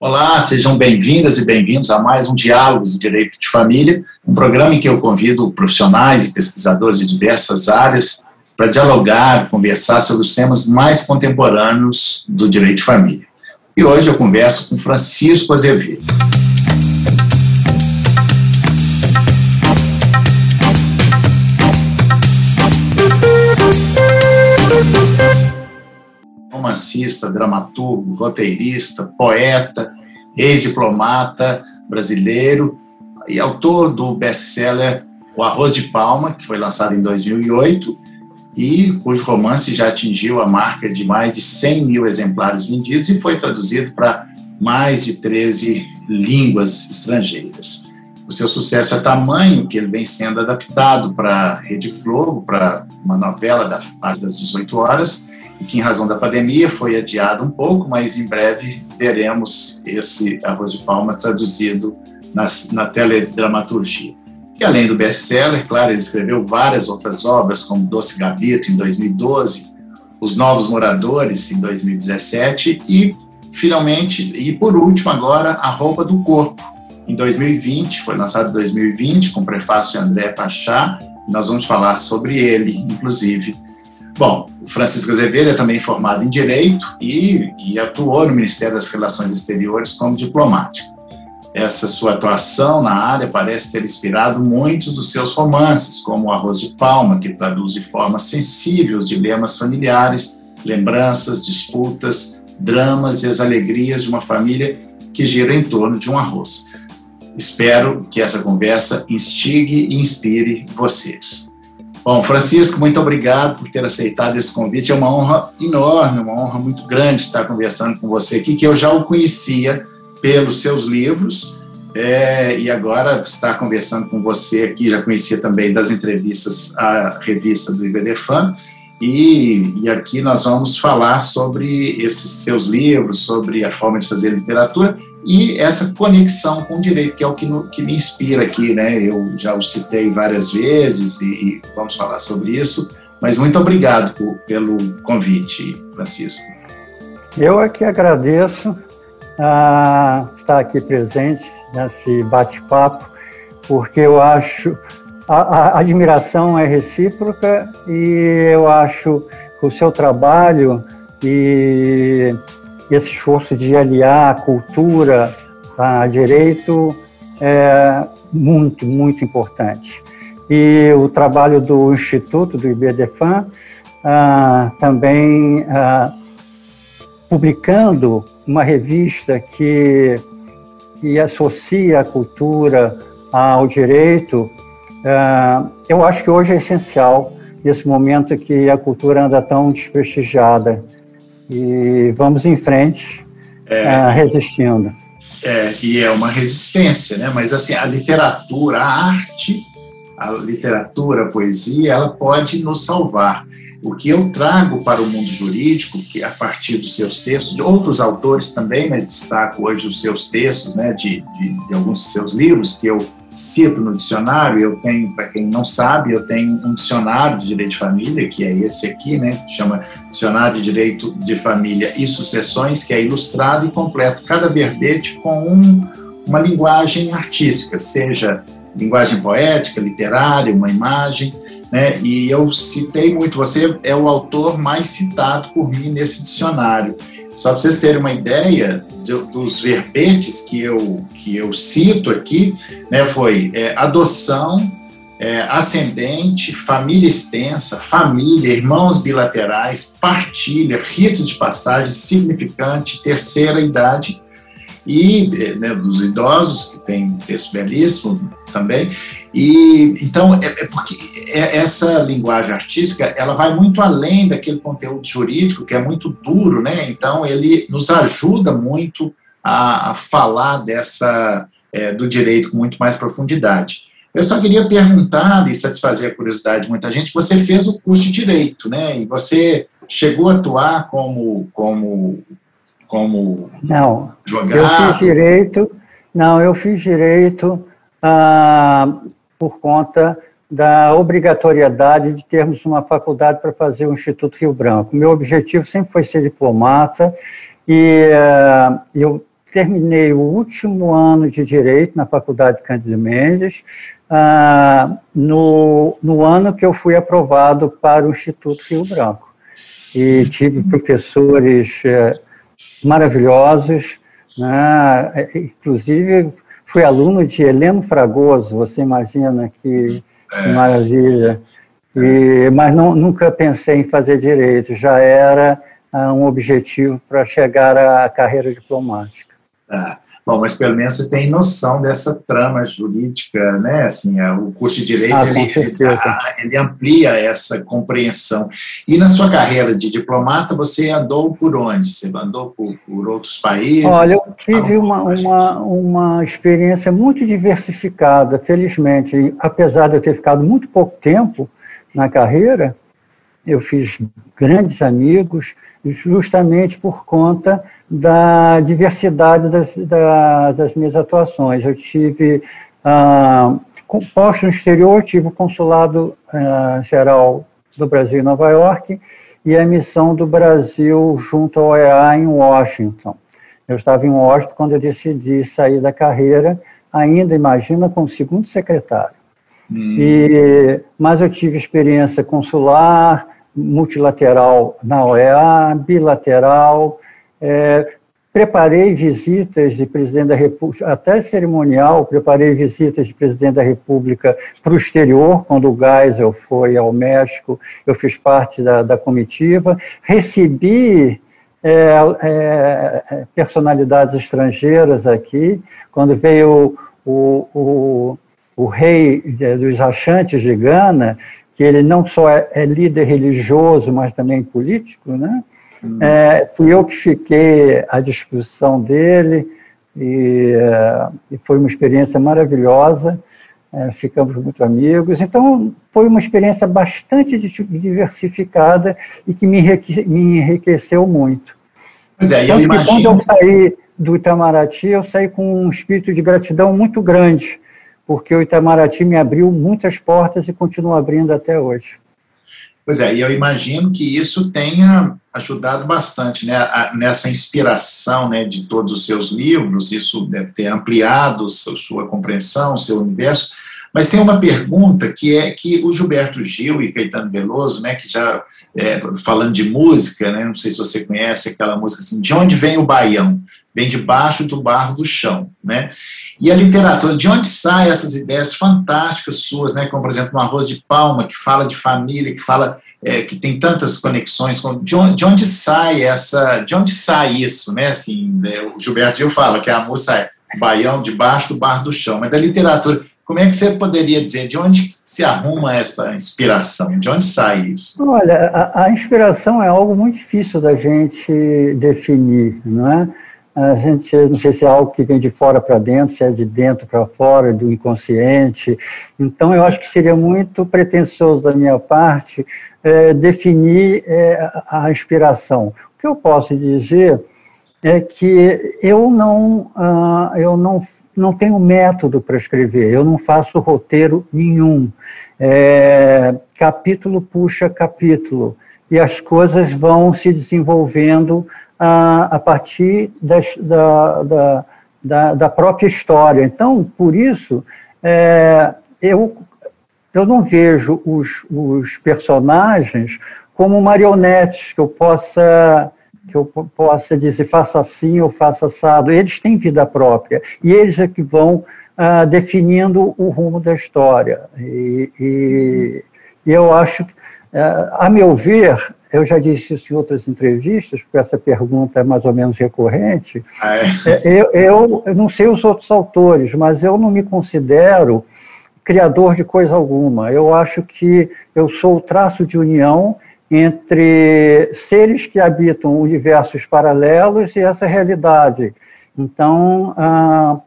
Olá, sejam bem-vindas e bem-vindos a mais um Diálogos de Direito de Família, um programa em que eu convido profissionais e pesquisadores de diversas áreas para dialogar, conversar sobre os temas mais contemporâneos do direito de família. E hoje eu converso com Francisco Azevedo. Romancista, dramaturgo, roteirista, poeta, ex-diplomata brasileiro e autor do best-seller O Arroz de Palma, que foi lançado em 2008 e cujo romance já atingiu a marca de mais de 100 mil exemplares vendidos e foi traduzido para mais de 13 línguas estrangeiras. O seu sucesso é tamanho que ele vem sendo adaptado para a Rede Globo, para uma novela da das 18 horas, que, em razão da pandemia, foi adiado um pouco, mas em breve veremos esse Arroz de Palma traduzido na, na teledramaturgia. E além do best-seller, claro, ele escreveu várias outras obras, como Doce Gabito, em 2012, Os Novos Moradores, em 2017, e, finalmente, e por último, agora, A Roupa do Corpo, em 2020, foi lançado em 2020, com prefácio de André Pachá, nós vamos falar sobre ele, inclusive, Bom, o Francisco Azevedo é também formado em Direito e, e atuou no Ministério das Relações Exteriores como diplomático. Essa sua atuação na área parece ter inspirado muitos dos seus romances, como O Arroz de Palma, que traduz de forma sensível os dilemas familiares, lembranças, disputas, dramas e as alegrias de uma família que gira em torno de um arroz. Espero que essa conversa instigue e inspire vocês. Bom, Francisco, muito obrigado por ter aceitado esse convite. É uma honra enorme, uma honra muito grande estar conversando com você aqui, que eu já o conhecia pelos seus livros, é, e agora estar conversando com você aqui, já conhecia também das entrevistas à revista do IBDFAN, e, e aqui nós vamos falar sobre esses seus livros, sobre a forma de fazer literatura e essa conexão com o direito, que é o que, no, que me inspira aqui, né? Eu já o citei várias vezes e, e vamos falar sobre isso, mas muito obrigado por, pelo convite, Francisco. Eu é que agradeço a estar aqui presente nesse bate-papo, porque eu acho a, a, admiração é recíproca e eu acho o seu trabalho e esse esforço de aliar a cultura a direito é muito, muito importante. E o trabalho do Instituto, do IBDFAN, ah, também ah, publicando uma revista que, que associa a cultura ao direito, ah, eu acho que hoje é essencial, nesse momento que a cultura anda tão desprestigiada e vamos em frente é, uh, resistindo. É, e é uma resistência, né? Mas assim, a literatura, a arte, a literatura, a poesia, ela pode nos salvar. O que eu trago para o mundo jurídico, que a partir dos seus textos, de outros autores também, mas destaco hoje os seus textos, né, de, de, de alguns de seus livros que eu cito no dicionário, eu tenho, para quem não sabe, eu tenho um dicionário de direito de família, que é esse aqui, né, chama Dicionário de Direito de Família e Sucessões, que é ilustrado e completo, cada verbete com um, uma linguagem artística, seja linguagem poética, literária, uma imagem, né, e eu citei muito, você é o autor mais citado por mim nesse dicionário. Só para vocês terem uma ideia de, dos verbetes que eu, que eu cito aqui, né, foi é, adoção, é, ascendente, família extensa, família, irmãos bilaterais, partilha, ritos de passagem, significante, terceira idade, e né, dos idosos, que tem um texto belíssimo também, e então é, é porque é, essa linguagem artística ela vai muito além daquele conteúdo jurídico que é muito duro, né? Então ele nos ajuda muito a, a falar dessa é, do direito com muito mais profundidade. Eu só queria perguntar e satisfazer a curiosidade de muita gente. Você fez o curso de direito, né? E você chegou a atuar como como como não jogar? Eu fiz direito. Não, eu fiz direito. Ah, por conta da obrigatoriedade de termos uma faculdade para fazer o Instituto Rio Branco. Meu objetivo sempre foi ser diplomata e uh, eu terminei o último ano de Direito na Faculdade Cândido Mendes, ah, no, no ano que eu fui aprovado para o Instituto Rio Branco. E tive professores eh, maravilhosos, né? inclusive fui aluno de Heleno Fragoso, você imagina que, que maravilha. E, mas não, nunca pensei em fazer direito, já era ah, um objetivo para chegar à carreira diplomática. Ah, bom, mas pelo menos você tem noção dessa trama jurídica, né? Assim, é, o curso de direito ah, ele, ele, ele, amplia essa compreensão. E na sua carreira de diplomata, você andou por onde? Você andou por, por outros países? Olha, eu tive uma, uma, uma experiência muito diversificada, felizmente. Apesar de eu ter ficado muito pouco tempo na carreira, eu fiz grandes amigos, justamente por conta da diversidade das, da, das minhas atuações. Eu tive, ah, posto no exterior, tive o Consulado ah, Geral do Brasil em Nova York e a missão do Brasil junto ao OEA em Washington. Eu estava em Washington quando eu decidi sair da carreira, ainda, imagina, como segundo secretário. Hum. E, mas eu tive experiência consular, multilateral na OEA, bilateral, é, preparei visitas de presidente da República, até cerimonial, preparei visitas de presidente da República para o exterior, quando o Geisel foi ao México, eu fiz parte da, da comitiva, recebi é, é, personalidades estrangeiras aqui, quando veio o, o, o rei dos achantes de Gana, que ele não só é, é líder religioso, mas também político, né? Hum. É, fui eu que fiquei à disposição dele e, é, e foi uma experiência maravilhosa. É, ficamos muito amigos. Então, foi uma experiência bastante diversificada e que me, me enriqueceu muito. Pois é, eu imagino... quando eu saí do Itamaraty, eu saí com um espírito de gratidão muito grande, porque o Itamaraty me abriu muitas portas e continua abrindo até hoje. Pois é, e eu imagino que isso tenha ajudado bastante né, a, nessa inspiração né, de todos os seus livros, isso deve ter ampliado sua, sua compreensão, seu universo. Mas tem uma pergunta que é que o Gilberto Gil e Caetano Veloso, né, que já é, falando de música, né, não sei se você conhece aquela música assim, de onde vem o baião? vem debaixo do barro do chão, né? E a literatura, de onde saem essas ideias fantásticas suas, né? Como, por exemplo, no Arroz de Palma, que fala de família, que fala é, que tem tantas conexões, com, de, onde, de onde sai essa, de onde sai isso, né? Assim, né? o Gilberto Gil fala que a moça é baião debaixo do barro do chão, mas da literatura, como é que você poderia dizer, de onde se arruma essa inspiração, de onde sai isso? Olha, a, a inspiração é algo muito difícil da gente definir, não é? A gente, não sei se é algo que vem de fora para dentro, se é de dentro para fora, do inconsciente. Então, eu acho que seria muito pretensioso da minha parte é, definir é, a inspiração. O que eu posso dizer é que eu não, uh, eu não, não tenho método para escrever, eu não faço roteiro nenhum. É, capítulo puxa capítulo, e as coisas vão se desenvolvendo a, a partir das, da, da, da, da, própria história. Então, por isso, é, eu, eu não vejo os, os personagens como marionetes que eu possa que eu possa dizer faça assim ou faça assado. Eles têm vida própria e eles é que vão ah, definindo o rumo da história. E, e, e eu acho, ah, a meu ver, eu já disse isso em outras entrevistas, porque essa pergunta é mais ou menos recorrente. Ah, é? é? eu, eu, eu não sei os outros autores, mas eu não me considero criador de coisa alguma. Eu acho que eu sou o traço de união entre seres que habitam universos paralelos e essa realidade. Então, ah,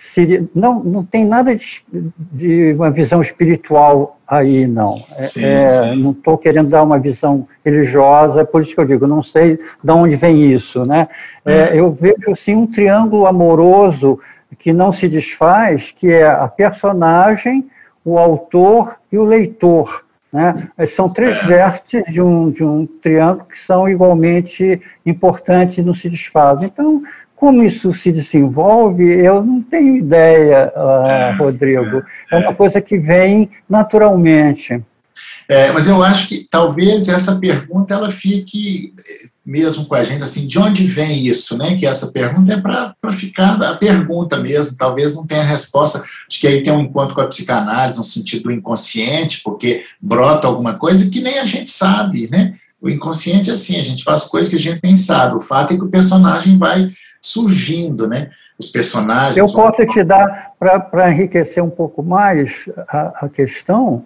seria, não, não tem nada de, de, uma visão espiritual aí, não. É, sim, é, sim. Não estou querendo dar uma visão religiosa, é por isso que eu digo, não sei de onde vem isso. Né? É, eu vejo, assim, um triângulo amoroso que não se desfaz, que é a personagem, o autor e o leitor. Né? São três vértices de um, de um triângulo que são igualmente importantes e não se desfazem. Então, como isso se desenvolve, eu não tenho ideia, uh, Rodrigo. É, é uma coisa que vem naturalmente. É, mas eu acho que talvez essa pergunta ela fique mesmo com a gente, assim, de onde vem isso, né? Que essa pergunta é para ficar a pergunta mesmo, talvez não tenha resposta. Acho que aí tem um encontro com a psicanálise, no sentido do inconsciente, porque brota alguma coisa que nem a gente sabe, né? O inconsciente é assim, a gente faz coisas que a gente nem sabe. O fato é que o personagem vai surgindo, né? Os personagens. Eu posso te dar, para enriquecer um pouco mais a, a questão,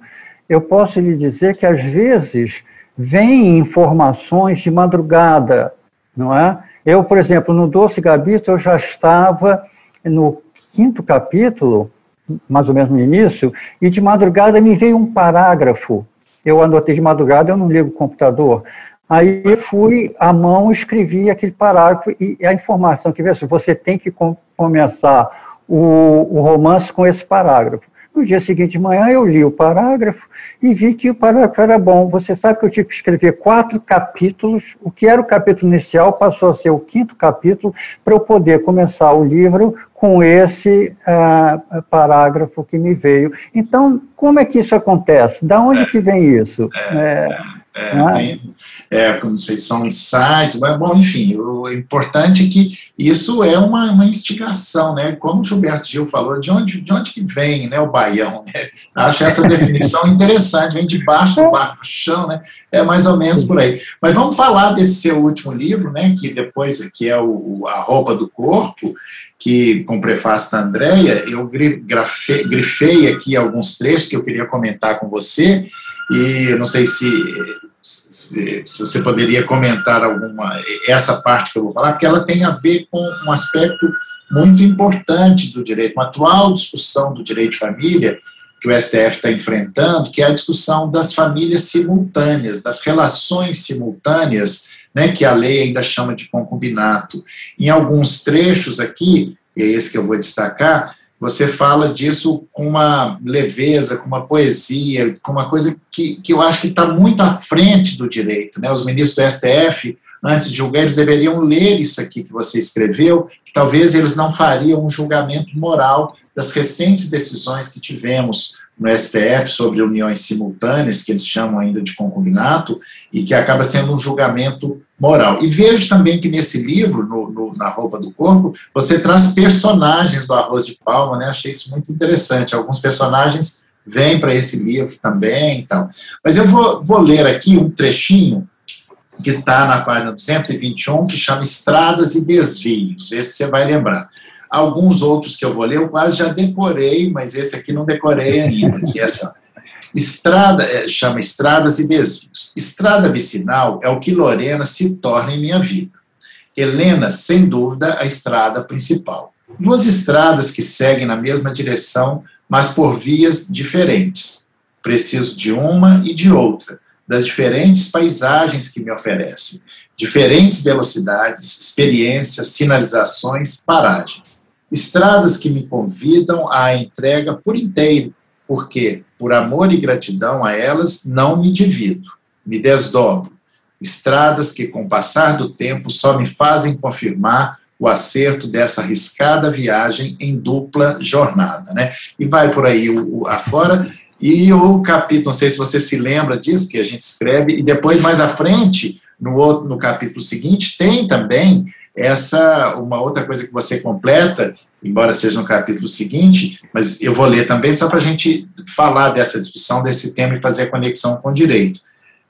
eu posso lhe dizer que às vezes vêm informações de madrugada, não é? Eu, por exemplo, no Doce Gabito, eu já estava no quinto capítulo, mais ou menos no início, e de madrugada me veio um parágrafo. Eu anotei de madrugada, eu não ligo o computador. Aí eu fui à mão, escrevi aquele parágrafo e a informação que veio assim, você tem que começar o, o romance com esse parágrafo. No dia seguinte de manhã, eu li o parágrafo e vi que o parágrafo era bom. Você sabe que eu tive que escrever quatro capítulos. O que era o capítulo inicial passou a ser o quinto capítulo para eu poder começar o livro com esse uh, parágrafo que me veio. Então, como é que isso acontece? Da onde é, que vem isso? É, é, é, é? tem, é, não sei se são insights, mas, bom, enfim, o importante é que isso é uma, uma instigação, né? Como o Gilberto Gil falou, de onde, de onde que vem né, o baião? Né? Acho essa definição interessante, vem debaixo do barco chão, né? É mais ou menos por aí. Mas vamos falar desse seu último livro, né? Que depois aqui é o, A Roupa do Corpo, que com o prefácio da Andréia, eu grifei aqui alguns trechos que eu queria comentar com você, e não sei se se, se, você poderia comentar alguma essa parte que eu vou falar, porque ela tem a ver com um aspecto muito importante do direito, uma atual discussão do direito de família que o STF está enfrentando, que é a discussão das famílias simultâneas, das relações simultâneas, né, que a lei ainda chama de concubinato. Em alguns trechos aqui, e é esse que eu vou destacar, você fala disso com uma leveza, com uma poesia, com uma coisa que, que eu acho que está muito à frente do direito. Né? Os ministros do STF, antes de julgar, eles deveriam ler isso aqui que você escreveu, que talvez eles não fariam um julgamento moral das recentes decisões que tivemos no STF sobre uniões simultâneas, que eles chamam ainda de concubinato, e que acaba sendo um julgamento moral. E vejo também que nesse livro, no, no, na Roupa do Corpo, você traz personagens do Arroz de Palma, né? Achei isso muito interessante. Alguns personagens vêm para esse livro também. Então. Mas eu vou, vou ler aqui um trechinho que está na página 221, que chama Estradas e Desvios. Esse você vai lembrar. Alguns outros que eu vou ler, eu quase já decorei, mas esse aqui não decorei ainda, que é essa. Estrada, é, chama Estradas e Desvios. Estrada vicinal é o que Lorena se torna em minha vida. Helena, sem dúvida, a estrada principal. Duas estradas que seguem na mesma direção, mas por vias diferentes. Preciso de uma e de outra, das diferentes paisagens que me oferecem, diferentes velocidades, experiências, sinalizações, paragens. Estradas que me convidam à entrega por inteiro, porque, por amor e gratidão a elas, não me divido, me desdobro. Estradas que, com o passar do tempo, só me fazem confirmar o acerto dessa arriscada viagem em dupla jornada, né? E vai por aí o, o, afora. E o capítulo, não sei se você se lembra disso, que a gente escreve, e depois, mais à frente, no, outro, no capítulo seguinte, tem também essa uma outra coisa que você completa, embora seja no capítulo seguinte, mas eu vou ler também só para a gente falar dessa discussão, desse tema e fazer a conexão com o direito.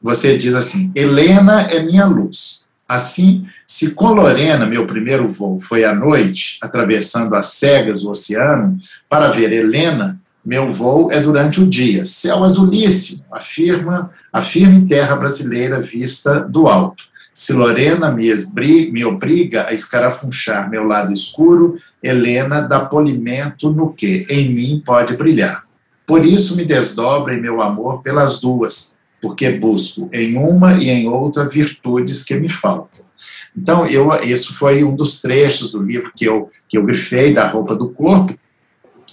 Você diz assim: Helena é minha luz. Assim, se com Lorena, meu primeiro voo foi à noite, atravessando as cegas o oceano, para ver Helena, meu voo é durante o dia. Céu azulíssimo, afirma a firme terra brasileira vista do alto. Se Lorena me, me obriga a escarafunchar meu lado escuro, Helena dá polimento no que em mim pode brilhar. Por isso me desdobro em meu amor pelas duas, porque busco em uma e em outra virtudes que me faltam. Então, eu, isso foi um dos trechos do livro que eu, que eu grifei, da roupa do corpo,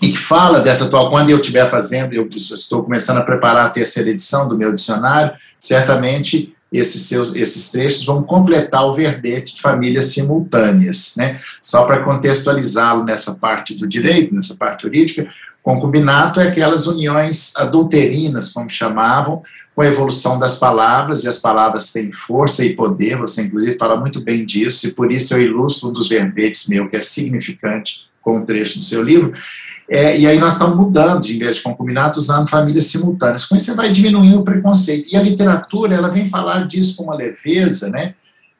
e fala dessa atual. Quando eu estiver fazendo, eu estou começando a preparar a terceira edição do meu dicionário, certamente esses, seus, esses trechos vão completar o verbete de famílias simultâneas. Né? Só para contextualizá-lo nessa parte do direito, nessa parte jurídica, concubinato é aquelas uniões adulterinas, como chamavam, com a evolução das palavras, e as palavras têm força e poder, você inclusive fala muito bem disso, e por isso eu ilustro um dos verbetes meu, que é significante, com um trecho do seu livro, é, e aí nós estamos mudando, de, em vez de concubinato, usando famílias simultâneas. Com isso você vai diminuindo o preconceito. E a literatura, ela vem falar disso com uma leveza, né?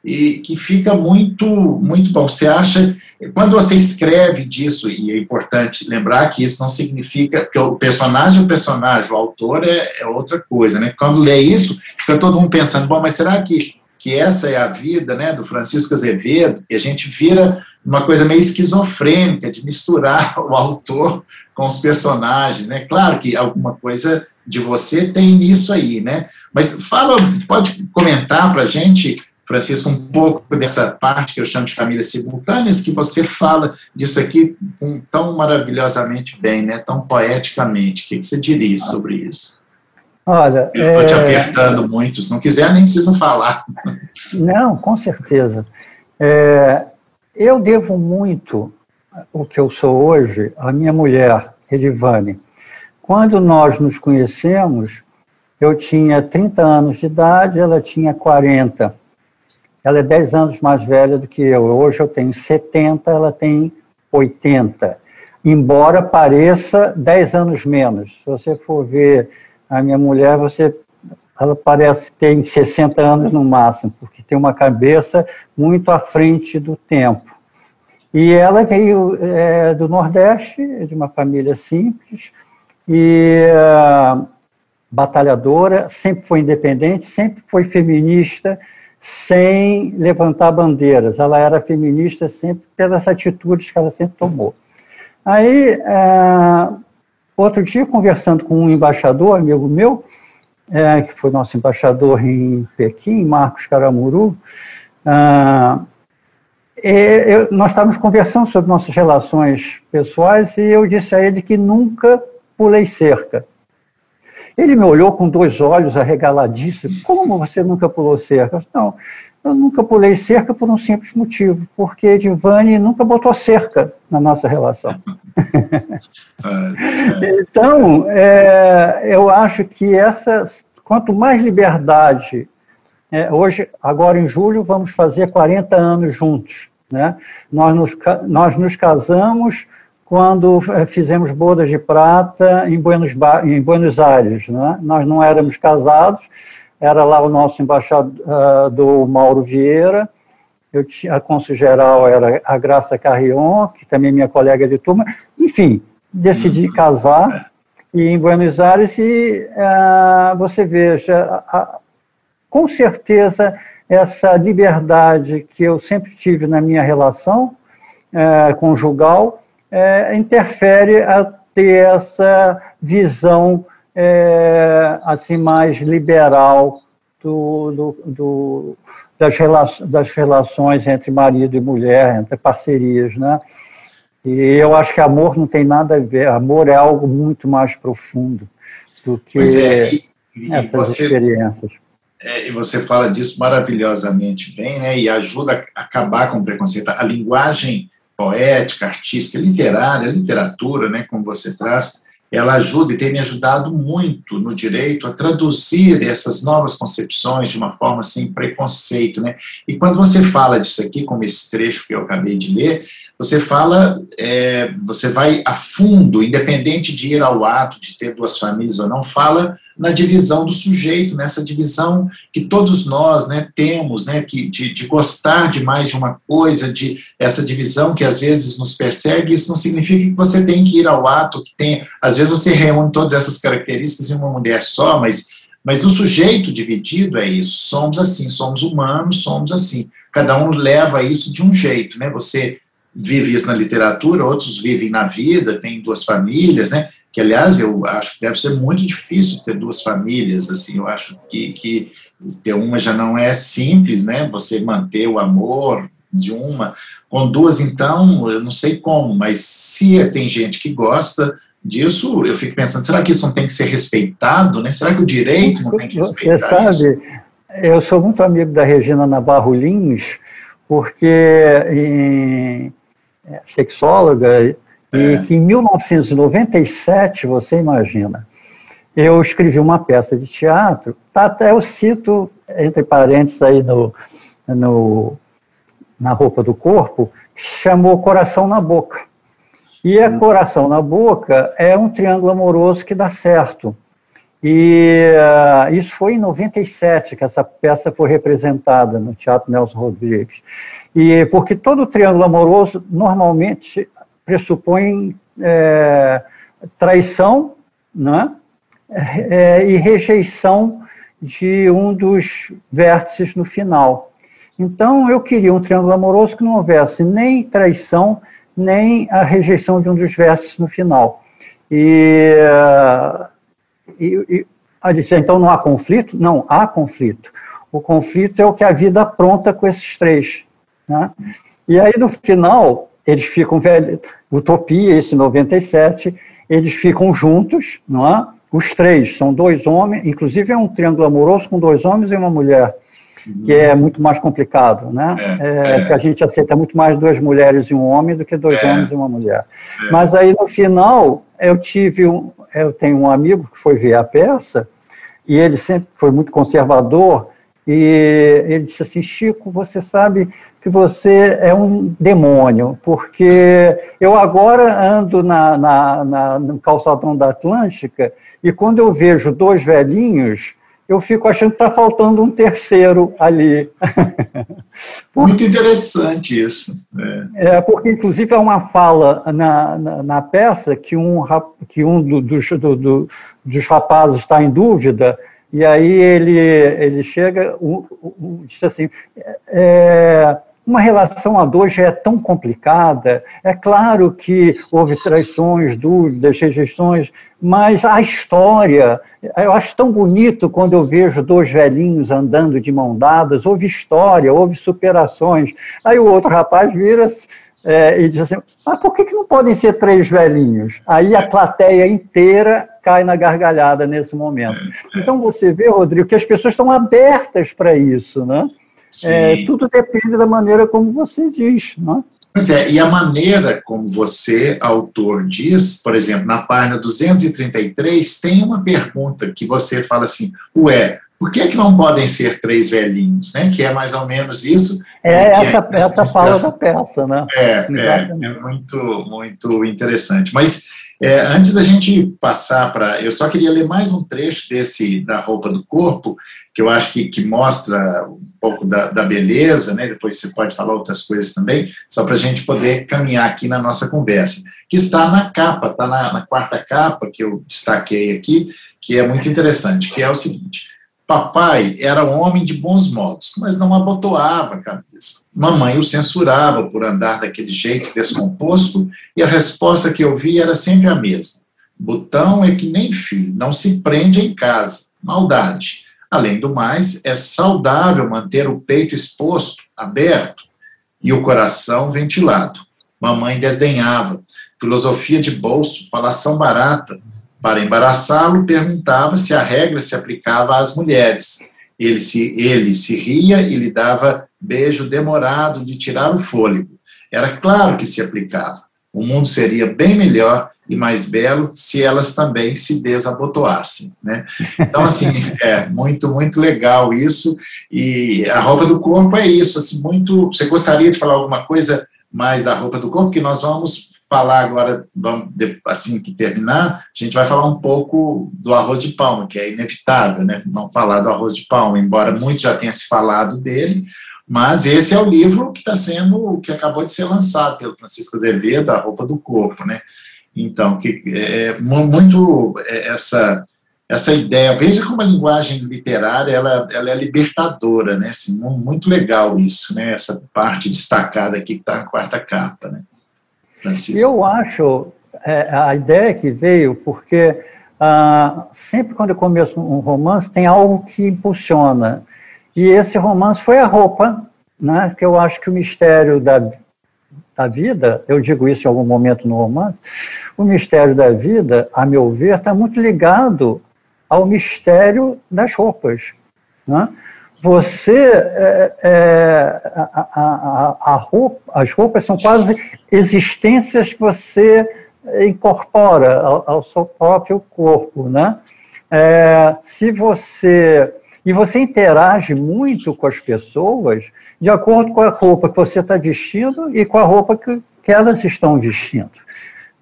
E que fica muito, muito bom. Você acha, quando você escreve disso, e é importante lembrar que isso não significa, que o personagem é o personagem, o autor é, é outra coisa, né? Quando lê isso, fica todo mundo pensando, bom, mas será que que essa é a vida né, do Francisco Azevedo, que a gente vira uma coisa meio esquizofrênica de misturar o autor com os personagens, né? Claro que alguma coisa de você tem nisso aí, né? Mas fala, pode comentar para a gente, Francisco, um pouco dessa parte que eu chamo de famílias simultâneas, que você fala disso aqui tão maravilhosamente bem, né? Tão poeticamente. O que você diria sobre isso? Olha, eu estou é... te apertando muito. Se não quiser, nem precisa falar. Não, com certeza. É, eu devo muito o que eu sou hoje à minha mulher, Edivane. Quando nós nos conhecemos, eu tinha 30 anos de idade, ela tinha 40. Ela é 10 anos mais velha do que eu. Hoje eu tenho 70, ela tem 80. Embora pareça 10 anos menos. Se você for ver a minha mulher, você, ela parece ter 60 anos no máximo, porque tem uma cabeça muito à frente do tempo. E ela veio é, do Nordeste, de uma família simples, e uh, batalhadora, sempre foi independente, sempre foi feminista, sem levantar bandeiras. Ela era feminista sempre pelas atitudes que ela sempre tomou. Aí, uh, Outro dia, conversando com um embaixador, amigo meu, é, que foi nosso embaixador em Pequim, Marcos Caramuru, ah, eu, nós estávamos conversando sobre nossas relações pessoais e eu disse a ele que nunca pulei cerca. Ele me olhou com dois olhos arregaladíssimos. Como você nunca pulou cerca? Não, eu nunca pulei cerca por um simples motivo, porque Edivane nunca botou cerca na nossa relação. então, é, eu acho que essa, quanto mais liberdade, é, hoje, agora em julho, vamos fazer 40 anos juntos. Né? Nós, nos, nós nos casamos quando é, fizemos bodas de prata em Buenos, em Buenos Aires. Né? Nós não éramos casados, era lá o nosso embaixador Mauro Vieira, eu tinha, a cônsul geral era a Graça Carrion, que também é minha colega de turma, enfim, decidi uhum. casar e em Buenos Aires e uh, você veja, com certeza essa liberdade que eu sempre tive na minha relação uh, conjugal uh, interfere a ter essa visão é, assim mais liberal do, do, do das, rela das relações entre marido e mulher, entre parcerias, né? E eu acho que amor não tem nada a ver, amor é algo muito mais profundo do que é, e, e essas você, experiências. É, e você fala disso maravilhosamente bem, né? E ajuda a acabar com o preconceito. A linguagem poética, artística, literária, literatura, né, como você traz, ela ajuda e tem me ajudado muito no direito a traduzir essas novas concepções de uma forma sem preconceito, né? E quando você fala disso aqui, como esse trecho que eu acabei de ler, você fala, é, você vai a fundo, independente de ir ao ato de ter duas famílias ou não, fala na divisão do sujeito, nessa divisão que todos nós né, temos, né, que, de, de gostar de mais de uma coisa, de essa divisão que às vezes nos persegue, isso não significa que você tem que ir ao ato, que tem, às vezes você reúne todas essas características em uma mulher só, mas, mas o sujeito dividido é isso, somos assim, somos humanos, somos assim, cada um leva isso de um jeito, né, você vive isso na literatura, outros vivem na vida, tem duas famílias, né, que aliás eu acho que deve ser muito difícil ter duas famílias, assim, eu acho que, que ter uma já não é simples, né, você manter o amor de uma, com duas então, eu não sei como, mas se tem gente que gosta disso, eu fico pensando, será que isso não tem que ser respeitado, né, será que o direito não tem que respeitar Você sabe, eu sou muito amigo da Regina Navarro Lins, porque em, é sexóloga, é. e que em 1997, você imagina, eu escrevi uma peça de teatro, tá, até eu cito, entre parênteses aí no, no, na roupa do corpo, que se chamou Coração na Boca. E a hum. Coração na Boca é um triângulo amoroso que dá certo. E uh, isso foi em 97 que essa peça foi representada no Teatro Nelson Rodrigues. E porque todo triângulo amoroso normalmente pressupõe é, traição, né? É, e rejeição de um dos vértices no final. Então, eu queria um triângulo amoroso que não houvesse nem traição, nem a rejeição de um dos vértices no final. E, e, e disse, então não há conflito? Não, há conflito. O conflito é o que a vida apronta com esses três. Né? E aí, no final, eles ficam velhos, Utopia, esse 97, eles ficam juntos, não é? Os três, são dois homens, inclusive é um triângulo amoroso com dois homens e uma mulher, que é muito mais complicado, né? É, é, é. Que a gente aceita muito mais duas mulheres e um homem do que dois é. homens e uma mulher. É. Mas aí no final, eu tive um, eu tenho um amigo que foi ver a peça, e ele sempre foi muito conservador, e ele disse assim, Chico, você sabe que você é um demônio, porque eu agora ando na, na, na, no calçadão da Atlântica e quando eu vejo dois velhinhos, eu fico achando que está faltando um terceiro ali. Muito interessante isso. É. é. porque, inclusive, há uma fala na, na, na peça que um, que um do, dos, do, do, dos rapazes está em dúvida, e aí ele, ele chega, um, um, diz assim, é, uma relação a dois já é tão complicada. É claro que houve traições, dúvidas, rejeições, mas a história, eu acho tão bonito quando eu vejo dois velhinhos andando de mão dadas. Houve história, houve superações. Aí o outro rapaz vira é, e diz assim: mas por que, que não podem ser três velhinhos? Aí a plateia inteira cai na gargalhada nesse momento. Então você vê, Rodrigo, que as pessoas estão abertas para isso, né? É, tudo depende da maneira como você diz, não é? Pois é, e a maneira como você, autor, diz, por exemplo, na página 233, tem uma pergunta que você fala assim, ué, por que, é que não podem ser três velhinhos, né? Que é mais ou menos isso. É, é essa, é, essa fala da peça, né? É, é, é, muito, muito interessante. Mas é, antes da gente passar para. Eu só queria ler mais um trecho desse da roupa do corpo, que eu acho que, que mostra um pouco da, da beleza, né? depois você pode falar outras coisas também, só para a gente poder caminhar aqui na nossa conversa, que está na capa, está na, na quarta capa que eu destaquei aqui, que é muito interessante, que é o seguinte. Papai era um homem de bons modos, mas não abotoava a camisa. Mamãe o censurava por andar daquele jeito descomposto, e a resposta que eu vi era sempre a mesma. Botão é que nem filho, não se prende em casa. Maldade. Além do mais, é saudável manter o peito exposto, aberto, e o coração ventilado. Mamãe desdenhava. Filosofia de bolso, falação barata, para embaraçá-lo, perguntava se a regra se aplicava às mulheres. Ele se, ele se ria e lhe dava beijo demorado de tirar o fôlego. Era claro que se aplicava. O mundo seria bem melhor e mais belo se elas também se desabotoassem, né? Então, assim, é muito, muito legal isso, e a roupa do corpo é isso, assim, muito... Você gostaria de falar alguma coisa mais da roupa do corpo? Que nós vamos falar agora, assim que terminar, a gente vai falar um pouco do arroz de palma, que é inevitável, né? Vamos falar do arroz de palma, embora muito já tenha se falado dele, mas esse é o livro que está sendo, que acabou de ser lançado pelo Francisco Azevedo, A Roupa do Corpo, né? Então, que é muito é, essa essa ideia, veja como a linguagem literária ela, ela é libertadora, né? Assim, muito legal isso, né? Essa parte destacada aqui que está na quarta capa, né? Francisco? Eu acho, é, a ideia que veio, porque ah, sempre quando eu começo um romance, tem algo que impulsiona. E esse romance foi a roupa, né, que eu acho que o mistério da, da vida, eu digo isso em algum momento no romance, o mistério da vida, a meu ver, está muito ligado ao mistério das roupas. Né? Você é, é, a, a, a roupa, as roupas são quase existências que você incorpora ao, ao seu próprio corpo, né? É, se você e você interage muito com as pessoas de acordo com a roupa que você está vestindo e com a roupa que, que elas estão vestindo.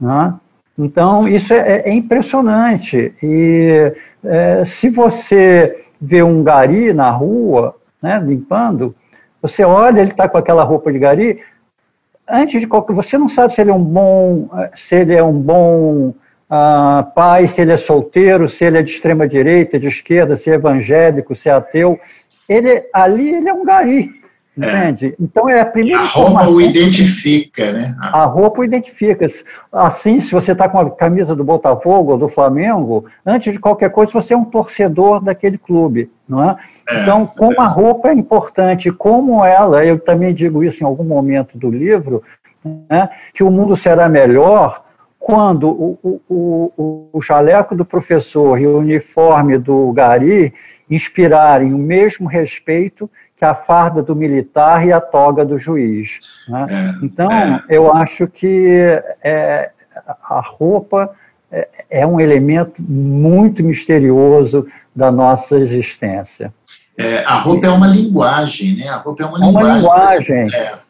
Né? Então, isso é, é impressionante. E é, se você vê um gari na rua, né, limpando, você olha, ele está com aquela roupa de gari, antes de qualquer, você não sabe se ele é um bom, se ele é um bom uh, pai, se ele é solteiro, se ele é de extrema direita, de esquerda, se é evangélico, se é ateu. Ele ali ele é um gari. Entende? É. Então é a primeira A roupa o identifica, né? A roupa o identifica. Assim, se você está com a camisa do Botafogo ou do Flamengo, antes de qualquer coisa, você é um torcedor daquele clube, não é? é então, como é. a roupa é importante, como ela, eu também digo isso em algum momento do livro, né, que o mundo será melhor quando o, o, o, o jaleco do professor e o uniforme do gari inspirarem o mesmo respeito que a farda do militar e a toga do juiz. Né? É, então, é. eu acho que é, a roupa é, é, um elemento muito misterioso da nossa existência. É, a roupa é uma linguagem, né? A roupa é uma linguagem. É uma linguagem.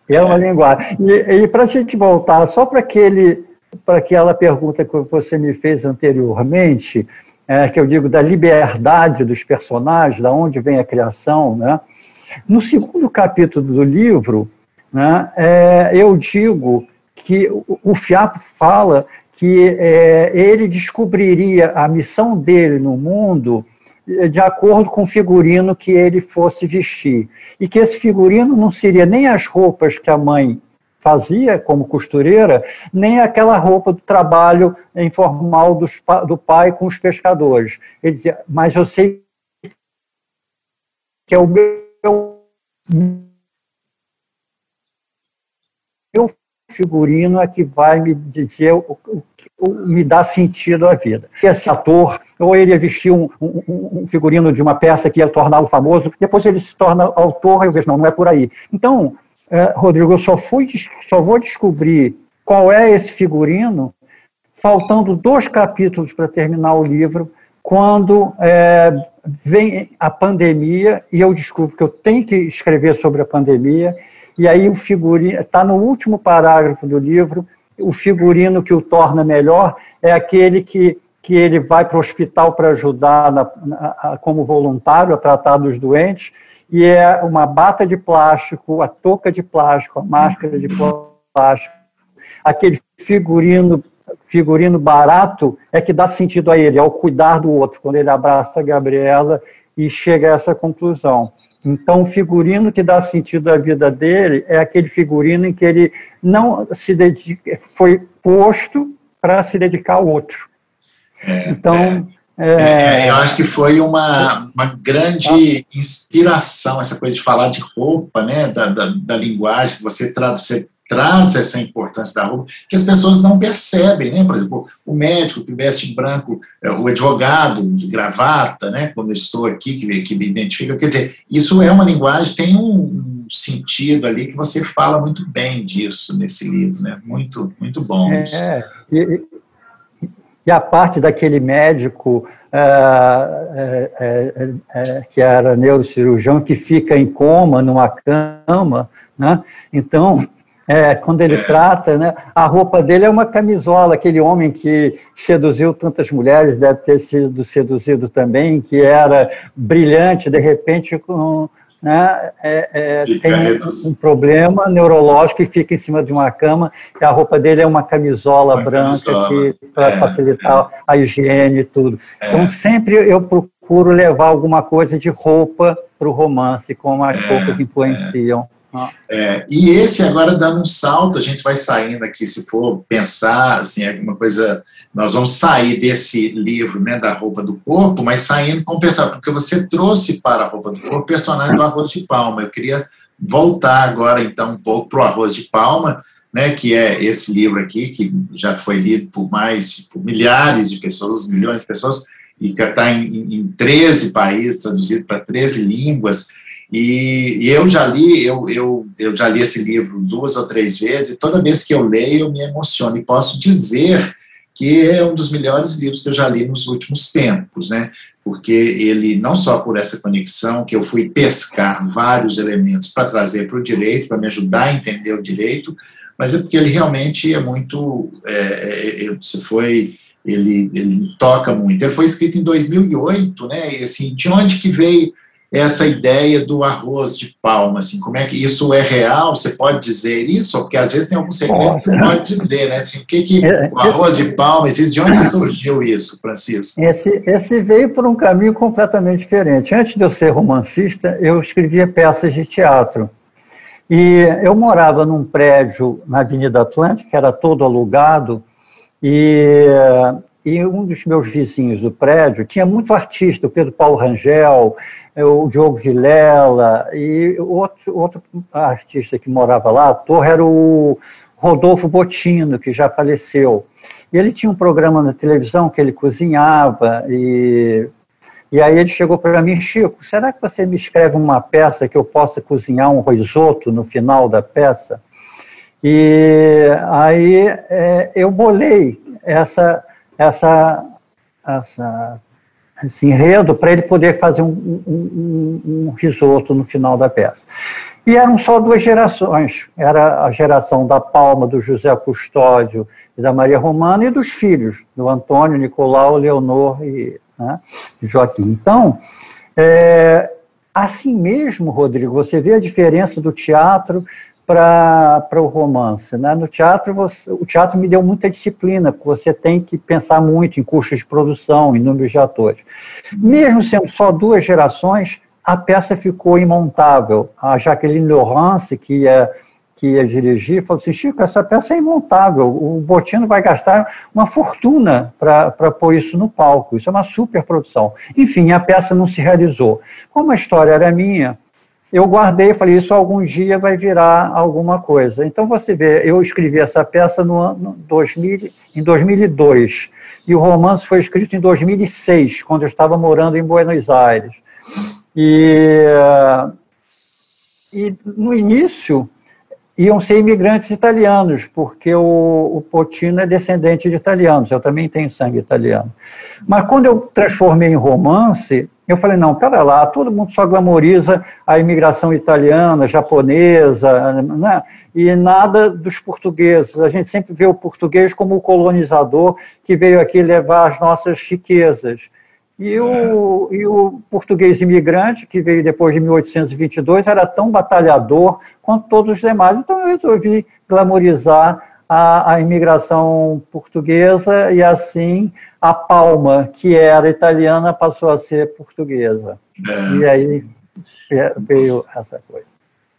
É, uma linguagem. E, e para a gente voltar só para aquele, para aquela pergunta que você me fez anteriormente, que eu digo da liberdade dos personagens, da onde vem a criação, né? No segundo capítulo do livro, né, é, eu digo que o, Fiapo fala que é, ele descobriria a missão dele no mundo é, de acordo com o figurino que ele fosse vestir. E que esse figurino não seria nem as roupas que a mãe fazia como costureira, nem aquela roupa do trabalho informal dos, do pai com os pescadores. Ele dizia, mas eu sei que é o meu meu figurino é que vai me dizer, o, o, me dar sentido à vida. Esse ator, ou ele ia vestir um, um, um, figurino de uma peça que ia torná-lo famoso, depois ele se torna autor, eu vejo, não, não é por aí. Então, é, Rodrigo, eu só, fui, só vou descobrir qual é esse figurino, faltando dois capítulos para terminar o livro, quando é, vem a pandemia e eu descubro que eu tenho que escrever sobre a pandemia, e aí o figurino, está no último parágrafo do livro, o figurino que o torna melhor é aquele que, que ele vai para o hospital para ajudar na, na, como voluntário a tratar dos doentes, e é uma bata de plástico, a touca de plástico, a máscara de plástico, aquele figurino figurino barato é que dá sentido a ele, ao cuidar do outro, quando ele abraça a Gabriela e chega a essa conclusão. Então, o figurino que dá sentido à vida dele é aquele figurino em que ele não se dedica, foi posto para se dedicar ao outro. É, então, é, é, é, eu acho que foi uma, uma grande inspiração essa coisa de falar de roupa, né, da, da, da linguagem que você traduz, você traz essa importância da roupa que as pessoas não percebem, né? Por exemplo, o médico que veste branco, é, o advogado de gravata, né? Como eu estou aqui, que, que me identifica, quer dizer, isso é uma linguagem, tem um sentido ali que você fala muito bem disso nesse livro, né? Muito, muito bom é, isso. E, e, a parte daquele médico é, é, é, que era neurocirurgião que fica em coma numa cama, né? Então é, quando ele trata, né, a roupa dele é uma camisola, aquele homem que seduziu tantas mulheres, deve ter sido seduzido também, que era brilhante, de repente, com, né, é, é, tem um, um, problema neurológico e fica em cima de uma cama, e a roupa dele é uma camisola uma branca para é, facilitar é. a higiene e tudo. É. Então, sempre eu procuro levar alguma coisa de roupa para o romance, como as roupas influenciam. É, e esse agora dando um salto, a gente vai saindo aqui, se for pensar, assim, alguma coisa, nós vamos sair desse livro, né, da roupa do corpo, mas saindo com pensar, porque você trouxe para a roupa do corpo o personagem do arroz de palma. Eu queria voltar agora, então, um pouco para o arroz de palma, né, que é esse livro aqui, que já foi lido por mais, por milhares de pessoas, milhões de pessoas, e que está em, em 13 países, traduzido para 13 línguas, E, e, eu já li, eu, eu, eu já li esse livro duas ou três vezes, e toda vez que eu leio eu me emociono, e posso dizer que é um dos melhores livros que eu já li nos últimos tempos, né? Porque ele, não só por essa conexão, que eu fui pescar vários elementos para trazer para o direito, para me ajudar a entender o direito, mas é porque ele realmente é muito, é, é, é foi, ele, ele toca muito. Ele foi escrito em 2008, né? E assim, de onde que veio essa ideia do arroz de palma, assim, como é que isso é real? Você pode dizer isso? Porque às vezes tem alguns segredos que pode dizer, né? Assim, o que, que é, o arroz de palma existe? De onde surgiu isso, Francisco? Esse, esse veio por um caminho completamente diferente. Antes de eu ser romancista, eu escrevia peças de teatro. E eu morava num prédio na Avenida Atlântica, que era todo alugado, e, e um dos meus vizinhos do prédio tinha muito artista, o Pedro Paulo Rangel, é o Diogo Vilela e outro, outro artista que morava lá, ator, era o Rodolfo Botino, que já faleceu. E ele tinha um programa na televisão que ele cozinhava e e aí ele chegou para mim, Chico, será que você me escreve uma peça que eu possa cozinhar um risoto no final da peça? E aí é, eu bolei essa, essa, essa esse enredo para ele poder fazer um, um, um, risoto no final da peça. E eram só duas gerações, era a geração da Palma, do José Custódio e da Maria Romana, e dos filhos, do Antônio, Nicolau, Leonor e né, Joaquim. Então, é, assim mesmo, Rodrigo, você vê a diferença do teatro para o romance. Né? No teatro, você, o teatro me deu muita disciplina, porque você tem que pensar muito em custos de produção, em números de atores. Mesmo sendo só duas gerações, a peça ficou imontável. A Jacqueline Laurence, que ia, que ia dirigir, falou assim, Chico, essa peça é imontável, o Botino vai gastar uma fortuna para pôr isso no palco, isso é uma super produção. Enfim, a peça não se realizou. Como a história era minha, eu guardei e falei, isso algum dia vai virar alguma coisa. Então, você vê, eu escrevi essa peça no ano 2000, em 2002, e o romance foi escrito em 2006, quando eu estava morando em Buenos Aires. E, e no início, iam ser imigrantes italianos, porque o, o Potino é descendente de italianos, eu também tenho sangue italiano. Mas quando eu transformei em romance, eu falei, não, pera lá, todo mundo só glamoriza a imigração italiana, japonesa, né? e nada dos portugueses. A gente sempre vê o português como o colonizador que veio aqui levar as nossas riquezas. E o, e o português imigrante, que veio depois de 1822, era tão batalhador quanto todos os demais. Então eu resolvi glamorizar a, a imigração portuguesa e assim a Palma, que era italiana, passou a ser portuguesa. É. E aí veio essa coisa.